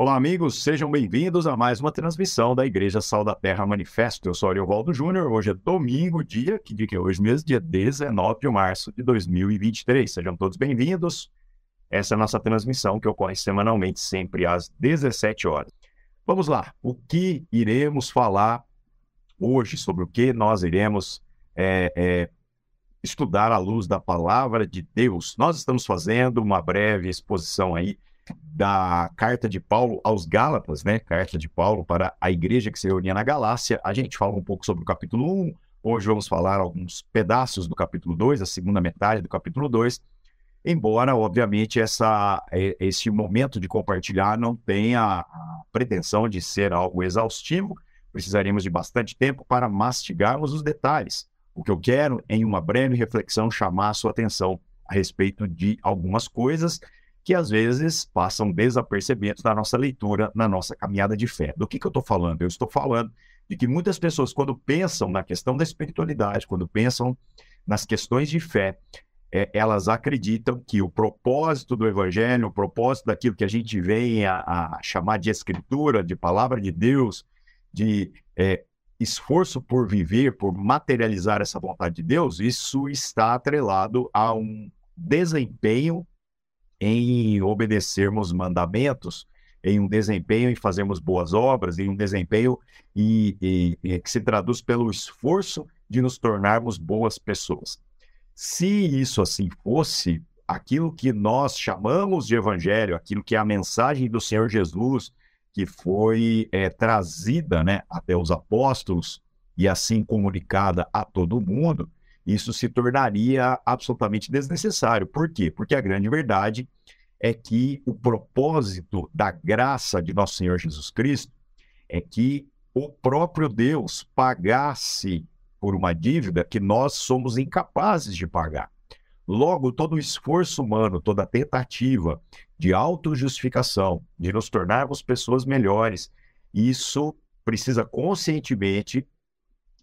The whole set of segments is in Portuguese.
Olá, amigos, sejam bem-vindos a mais uma transmissão da Igreja Sal da Terra Manifesto. Eu sou Ariovaldo Júnior. Hoje é domingo, dia, que dia que é hoje mesmo? Dia 19 de março de 2023. Sejam todos bem-vindos. Essa é a nossa transmissão que ocorre semanalmente, sempre às 17 horas. Vamos lá, o que iremos falar hoje, sobre o que nós iremos é, é, estudar à luz da palavra de Deus. Nós estamos fazendo uma breve exposição aí da carta de Paulo aos Gálatas, né? Carta de Paulo para a igreja que se reunia na Galácia. A gente fala um pouco sobre o capítulo 1, hoje vamos falar alguns pedaços do capítulo 2, a segunda metade do capítulo 2. Embora, obviamente, essa, esse momento de compartilhar não tenha a pretensão de ser algo exaustivo, precisaríamos de bastante tempo para mastigarmos os detalhes. O que eu quero, em uma breve reflexão, chamar a sua atenção a respeito de algumas coisas que às vezes passam desapercebidos na nossa leitura, na nossa caminhada de fé. Do que, que eu estou falando? Eu estou falando de que muitas pessoas, quando pensam na questão da espiritualidade, quando pensam nas questões de fé, é, elas acreditam que o propósito do evangelho, o propósito daquilo que a gente vem a, a chamar de escritura, de palavra de Deus, de é, esforço por viver, por materializar essa vontade de Deus, isso está atrelado a um desempenho em obedecermos mandamentos, em um desempenho em fazermos boas obras, em um desempenho e, e, e que se traduz pelo esforço de nos tornarmos boas pessoas. Se isso assim fosse, aquilo que nós chamamos de evangelho, aquilo que é a mensagem do Senhor Jesus, que foi é, trazida né, até os apóstolos e assim comunicada a todo mundo, isso se tornaria absolutamente desnecessário. Por quê? Porque a grande verdade é que o propósito da graça de nosso Senhor Jesus Cristo é que o próprio Deus pagasse por uma dívida que nós somos incapazes de pagar. Logo, todo o esforço humano, toda a tentativa de autojustificação, de nos tornarmos pessoas melhores, isso precisa conscientemente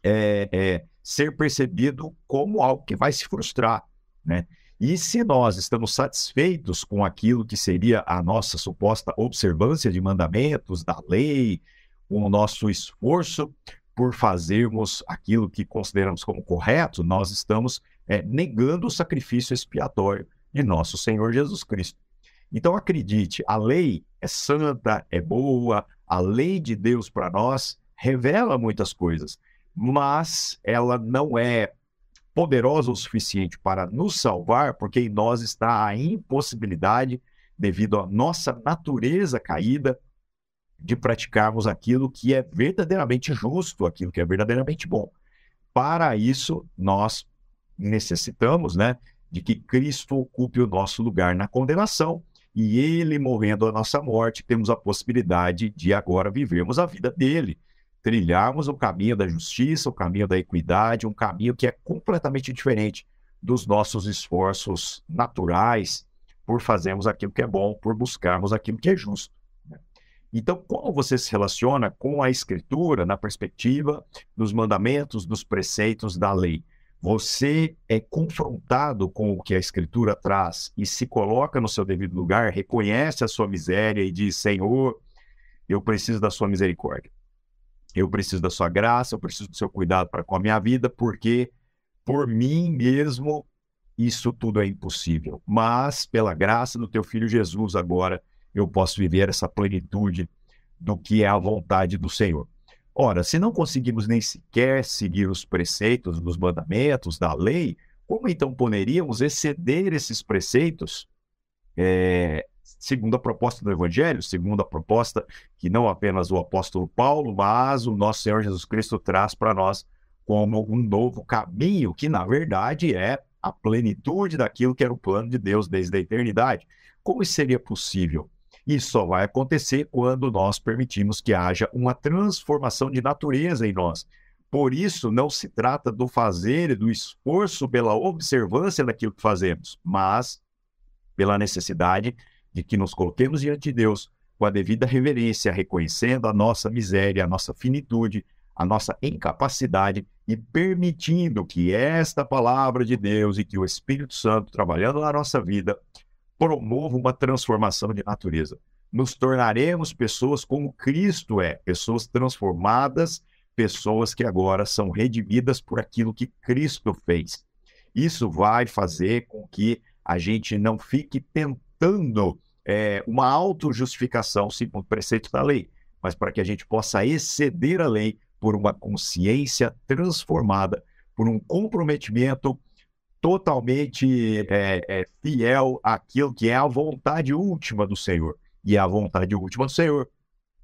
é, é, ser percebido como algo que vai se frustrar, né? E se nós estamos satisfeitos com aquilo que seria a nossa suposta observância de mandamentos, da lei, com o nosso esforço por fazermos aquilo que consideramos como correto, nós estamos é, negando o sacrifício expiatório de nosso Senhor Jesus Cristo. Então acredite, a lei é santa, é boa, a lei de Deus para nós revela muitas coisas, mas ela não é poderosa o suficiente para nos salvar, porque em nós está a impossibilidade, devido à nossa natureza caída, de praticarmos aquilo que é verdadeiramente justo, aquilo que é verdadeiramente bom. Para isso, nós necessitamos né, de que Cristo ocupe o nosso lugar na condenação e ele morrendo a nossa morte, temos a possibilidade de agora vivermos a vida dele, trilharmos o caminho da justiça, o caminho da equidade, um caminho que é completamente diferente dos nossos esforços naturais por fazermos aquilo que é bom, por buscarmos aquilo que é justo. Né? Então, como você se relaciona com a Escritura na perspectiva dos mandamentos, dos preceitos da lei? Você é confrontado com o que a Escritura traz e se coloca no seu devido lugar, reconhece a sua miséria e diz: Senhor, eu preciso da sua misericórdia. Eu preciso da sua graça, eu preciso do seu cuidado para com a minha vida, porque por mim mesmo isso tudo é impossível. Mas pela graça do teu filho Jesus agora eu posso viver essa plenitude do que é a vontade do Senhor. Ora, se não conseguimos nem sequer seguir os preceitos dos mandamentos, da lei, como então poderíamos exceder esses preceitos é, segundo a proposta do Evangelho, segundo a proposta que não apenas o apóstolo Paulo, mas o nosso Senhor Jesus Cristo traz para nós como um novo caminho, que na verdade é a plenitude daquilo que era o plano de Deus desde a eternidade. Como isso seria possível? Isso só vai acontecer quando nós permitimos que haja uma transformação de natureza em nós. Por isso, não se trata do fazer e do esforço pela observância daquilo que fazemos, mas pela necessidade de que nos coloquemos diante de Deus com a devida reverência, reconhecendo a nossa miséria, a nossa finitude, a nossa incapacidade e permitindo que esta palavra de Deus e que o Espírito Santo, trabalhando na nossa vida, promova uma transformação de natureza. nos tornaremos pessoas como Cristo é, pessoas transformadas, pessoas que agora são redimidas por aquilo que Cristo fez. Isso vai fazer com que a gente não fique tentando é, uma autojustificação segundo o preceito da lei, mas para que a gente possa exceder a lei por uma consciência transformada, por um comprometimento totalmente é, é, fiel àquilo que é a vontade última do Senhor. E a vontade última do Senhor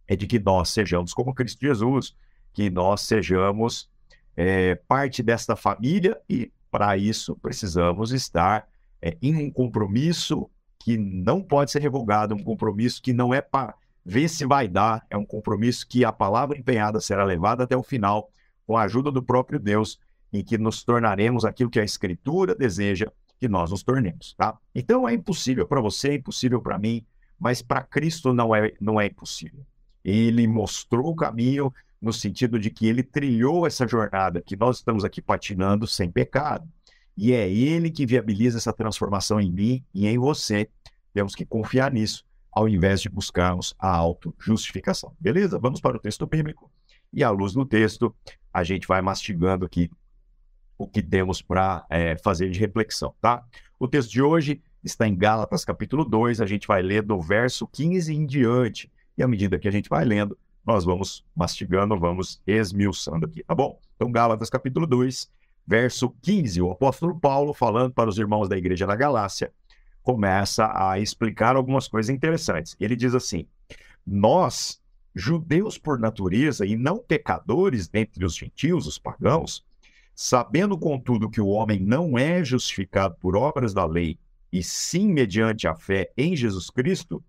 é de que nós sejamos como Cristo Jesus, que nós sejamos é, parte desta família e, para isso, precisamos estar é, em um compromisso que não pode ser revogado, um compromisso que não é para ver se vai dar, é um compromisso que a palavra empenhada será levada até o final, com a ajuda do próprio Deus, em que nos tornaremos aquilo que a Escritura deseja que nós nos tornemos, tá? Então é impossível para você, é impossível para mim, mas para Cristo não é, não é impossível. Ele mostrou o caminho no sentido de que ele trilhou essa jornada que nós estamos aqui patinando sem pecado. E é ele que viabiliza essa transformação em mim e em você. Temos que confiar nisso, ao invés de buscarmos a auto-justificação. Beleza? Vamos para o texto bíblico. E à luz do texto, a gente vai mastigando aqui o que temos para é, fazer de reflexão, tá? O texto de hoje está em Gálatas capítulo 2, a gente vai ler do verso 15 em diante. E à medida que a gente vai lendo, nós vamos mastigando, vamos esmiuçando aqui, tá bom? Então, Gálatas capítulo 2, verso 15, o apóstolo Paulo, falando para os irmãos da igreja da Galácia, começa a explicar algumas coisas interessantes. Ele diz assim: Nós, judeus por natureza e não pecadores dentre os gentios, os pagãos, sabendo contudo que o homem não é justificado por obras da lei, e sim mediante a fé em Jesus Cristo,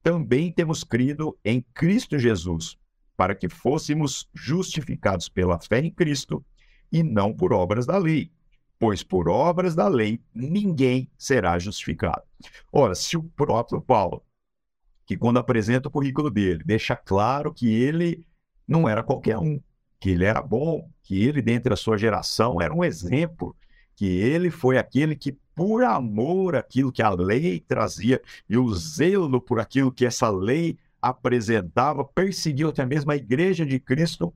também temos crido em Cristo Jesus, para que fôssemos justificados pela fé em Cristo e não por obras da lei. Pois por obras da lei ninguém será justificado. Ora, se o próprio Paulo, que quando apresenta o currículo dele, deixa claro que ele não era qualquer um, que ele era bom, que ele, dentre a sua geração, era um exemplo, que ele foi aquele que por amor àquilo que a lei trazia e o zelo por aquilo que essa lei apresentava, perseguiu até mesmo a igreja de Cristo,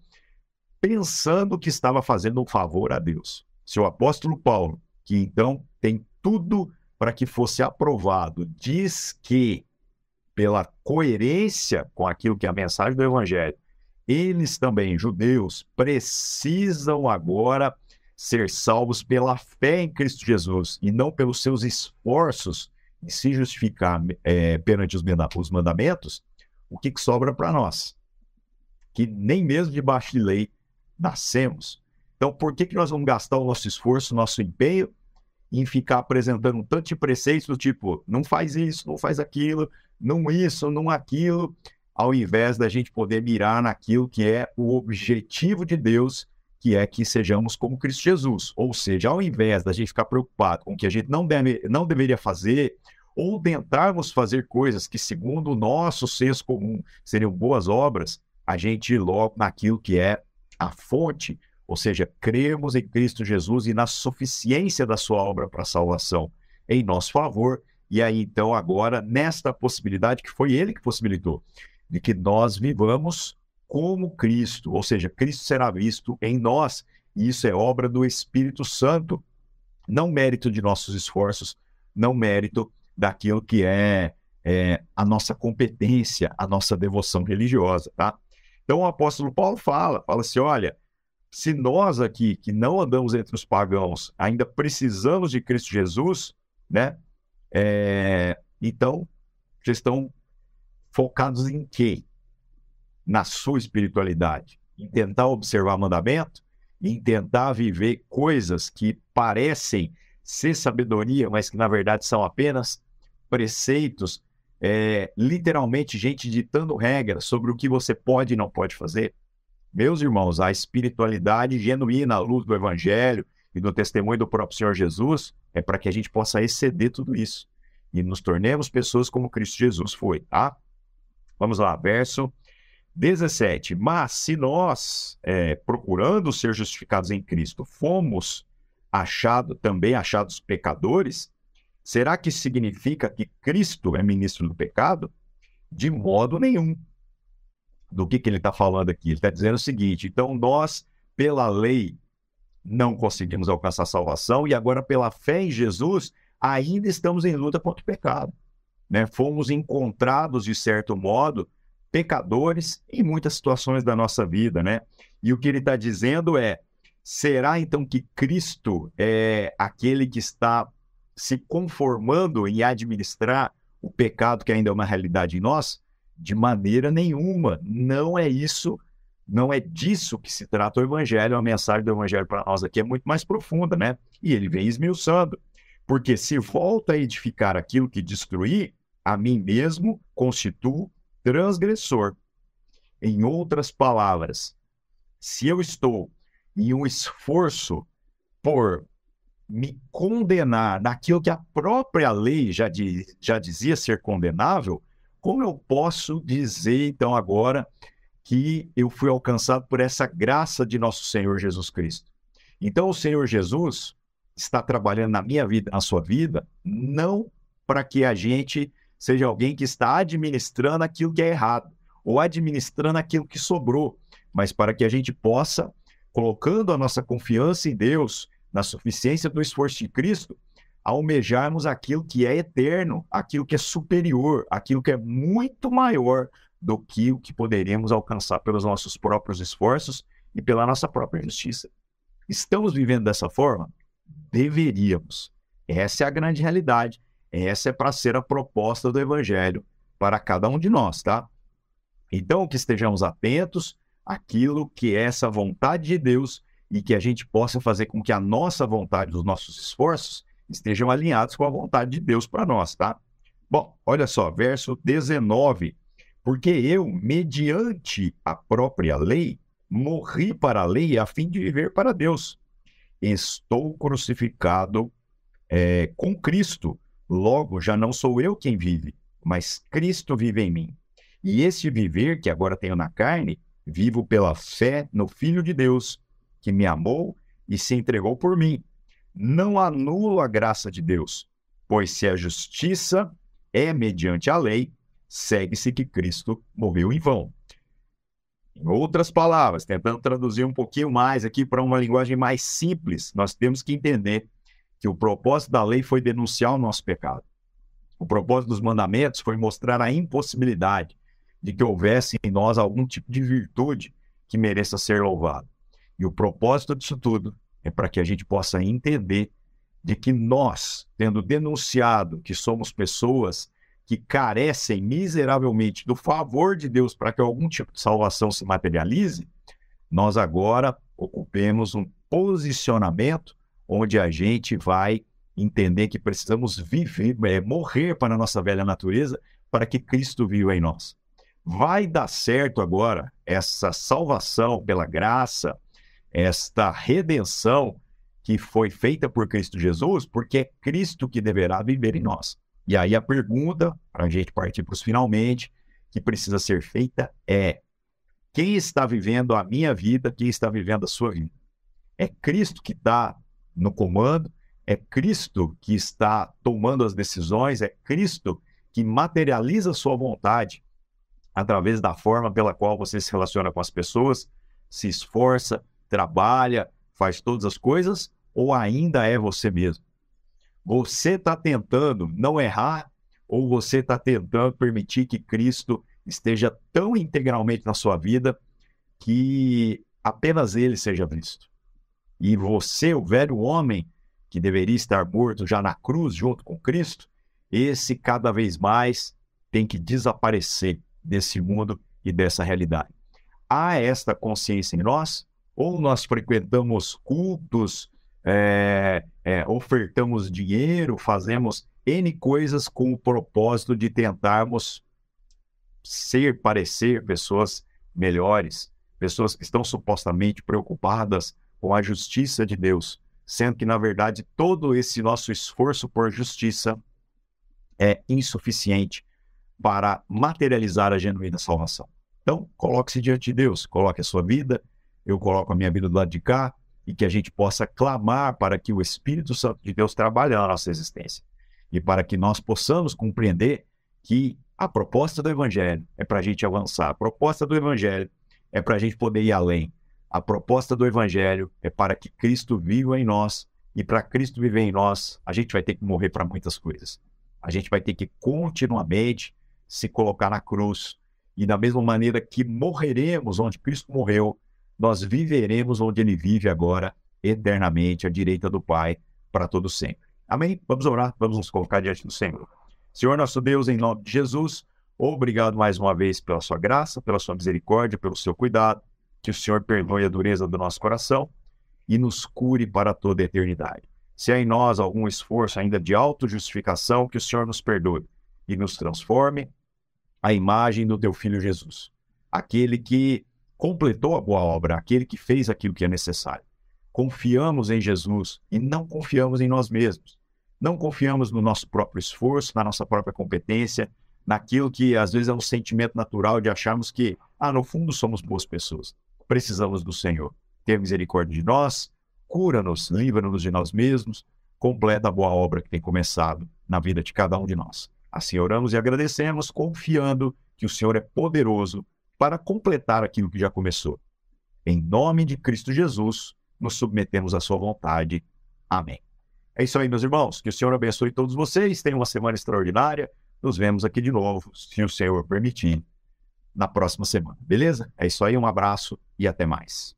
pensando que estava fazendo um favor a Deus. Seu apóstolo Paulo, que então tem tudo para que fosse aprovado, diz que, pela coerência com aquilo que é a mensagem do Evangelho, eles também, judeus, precisam agora ser salvos pela fé em Cristo Jesus e não pelos seus esforços em se justificar é, perante os mandamentos, o que, que sobra para nós? Que nem mesmo debaixo de lei nascemos. Então, por que, que nós vamos gastar o nosso esforço, o nosso empenho em ficar apresentando um tanto de preceitos do tipo, não faz isso, não faz aquilo, não isso, não aquilo, ao invés da gente poder mirar naquilo que é o objetivo de Deus que é que sejamos como Cristo Jesus. Ou seja, ao invés da gente ficar preocupado com o que a gente não, deve, não deveria fazer, ou tentarmos fazer coisas que, segundo o nosso senso comum, seriam boas obras, a gente logo naquilo que é a fonte, ou seja, cremos em Cristo Jesus e na suficiência da sua obra para a salvação em nosso favor. E aí, então, agora, nesta possibilidade que foi ele que possibilitou, de que nós vivamos como Cristo, ou seja, Cristo será visto em nós, e isso é obra do Espírito Santo, não mérito de nossos esforços, não mérito daquilo que é, é a nossa competência, a nossa devoção religiosa, tá? Então o apóstolo Paulo fala, fala assim, olha, se nós aqui que não andamos entre os pagãos ainda precisamos de Cristo Jesus, né? É, então, vocês estão focados em quê? na sua espiritualidade, em tentar observar mandamento, em tentar viver coisas que parecem ser sabedoria, mas que na verdade são apenas preceitos, é, literalmente gente ditando regras sobre o que você pode e não pode fazer. Meus irmãos, a espiritualidade genuína à luz do Evangelho e do testemunho do próprio Senhor Jesus é para que a gente possa exceder tudo isso e nos tornemos pessoas como Cristo Jesus foi, tá? Vamos lá, verso 17. Mas se nós, é, procurando ser justificados em Cristo, fomos achado, também achados pecadores, será que significa que Cristo é ministro do pecado? De modo nenhum. Do que, que ele está falando aqui? Ele está dizendo o seguinte: então nós, pela lei, não conseguimos alcançar salvação e agora, pela fé em Jesus, ainda estamos em luta contra o pecado. Né? Fomos encontrados, de certo modo, pecadores em muitas situações da nossa vida. Né? E o que ele está dizendo é: será então que Cristo é aquele que está se conformando em administrar o pecado que ainda é uma realidade em nós? De maneira nenhuma. Não é isso não é disso que se trata o Evangelho. A mensagem do Evangelho para nós aqui é muito mais profunda, né? E ele vem esmiuçando. Porque se volta a edificar aquilo que destruí, a mim mesmo constituo transgressor. Em outras palavras, se eu estou em um esforço por me condenar naquilo que a própria lei já, já dizia ser condenável, como eu posso dizer então agora que eu fui alcançado por essa graça de nosso Senhor Jesus Cristo. Então, o Senhor Jesus está trabalhando na minha vida, na sua vida, não para que a gente seja alguém que está administrando aquilo que é errado ou administrando aquilo que sobrou, mas para que a gente possa, colocando a nossa confiança em Deus, na suficiência do esforço de Cristo, almejarmos aquilo que é eterno, aquilo que é superior, aquilo que é muito maior do que o que poderíamos alcançar pelos nossos próprios esforços e pela nossa própria justiça. Estamos vivendo dessa forma? Deveríamos. Essa é a grande realidade. Essa é para ser a proposta do Evangelho para cada um de nós, tá? Então, que estejamos atentos àquilo que é essa vontade de Deus e que a gente possa fazer com que a nossa vontade, os nossos esforços, estejam alinhados com a vontade de Deus para nós, tá? Bom, olha só, verso 19 porque eu, mediante a própria lei, morri para a lei a fim de viver para Deus. Estou crucificado é, com Cristo. Logo, já não sou eu quem vive, mas Cristo vive em mim. E esse viver que agora tenho na carne, vivo pela fé no Filho de Deus, que me amou e se entregou por mim. Não anulo a graça de Deus, pois se a justiça é mediante a lei, segue-se que Cristo morreu em vão. Em outras palavras, tentando traduzir um pouquinho mais aqui para uma linguagem mais simples, nós temos que entender que o propósito da lei foi denunciar o nosso pecado. O propósito dos mandamentos foi mostrar a impossibilidade de que houvesse em nós algum tipo de virtude que mereça ser louvado. E o propósito disso tudo é para que a gente possa entender de que nós, tendo denunciado que somos pessoas que carecem miseravelmente do favor de Deus para que algum tipo de salvação se materialize, nós agora ocupemos um posicionamento onde a gente vai entender que precisamos viver, é, morrer para a nossa velha natureza para que Cristo viva em nós. Vai dar certo agora essa salvação pela graça, esta redenção que foi feita por Cristo Jesus, porque é Cristo que deverá viver em nós. E aí a pergunta, para a gente partir para os finalmente, que precisa ser feita é: quem está vivendo a minha vida, quem está vivendo a sua vida? É Cristo que está no comando, é Cristo que está tomando as decisões, é Cristo que materializa a sua vontade através da forma pela qual você se relaciona com as pessoas, se esforça, trabalha, faz todas as coisas, ou ainda é você mesmo? Você está tentando não errar ou você está tentando permitir que Cristo esteja tão integralmente na sua vida que apenas ele seja visto? E você, o velho homem que deveria estar morto já na cruz junto com Cristo, esse cada vez mais tem que desaparecer desse mundo e dessa realidade. Há esta consciência em nós? Ou nós frequentamos cultos é, é, ofertamos dinheiro, fazemos N coisas com o propósito de tentarmos ser, parecer pessoas melhores, pessoas que estão supostamente preocupadas com a justiça de Deus, sendo que, na verdade, todo esse nosso esforço por justiça é insuficiente para materializar a genuína salvação. Então, coloque-se diante de Deus, coloque a sua vida, eu coloco a minha vida do lado de cá, e que a gente possa clamar para que o Espírito Santo de Deus trabalhe na nossa existência e para que nós possamos compreender que A proposta do Evangelho é para a gente avançar. A proposta do Evangelho é para a gente poder ir além. A proposta do Evangelho é para que Cristo viva em nós. E para Cristo viver em nós, a gente vai ter que morrer para muitas coisas. A gente vai ter que continuamente se colocar na cruz. E da mesma maneira que morreremos onde Cristo morreu, nós viveremos onde Ele vive agora, eternamente, à direita do Pai, para todo sempre. Amém? Vamos orar, vamos nos colocar diante do Senhor. Senhor nosso Deus, em nome de Jesus, obrigado mais uma vez pela sua graça, pela sua misericórdia, pelo seu cuidado. Que o Senhor perdoe a dureza do nosso coração e nos cure para toda a eternidade. Se há em nós algum esforço ainda de autojustificação, que o Senhor nos perdoe e nos transforme à imagem do teu filho Jesus, aquele que completou a boa obra, aquele que fez aquilo que é necessário. Confiamos em Jesus e não confiamos em nós mesmos. Não confiamos no nosso próprio esforço, na nossa própria competência, naquilo que às vezes é um sentimento natural de acharmos que, ah, no fundo somos boas pessoas. Precisamos do Senhor. Tenha misericórdia de nós, cura-nos, livra-nos de nós mesmos, completa a boa obra que tem começado na vida de cada um de nós. Assim oramos e agradecemos, confiando que o Senhor é poderoso para completar aquilo que já começou. Em nome de Cristo Jesus, nos submetemos à Sua vontade. Amém. É isso aí, meus irmãos. Que o Senhor abençoe todos vocês. Tenham uma semana extraordinária. Nos vemos aqui de novo, se o Senhor permitir, na próxima semana. Beleza? É isso aí. Um abraço e até mais.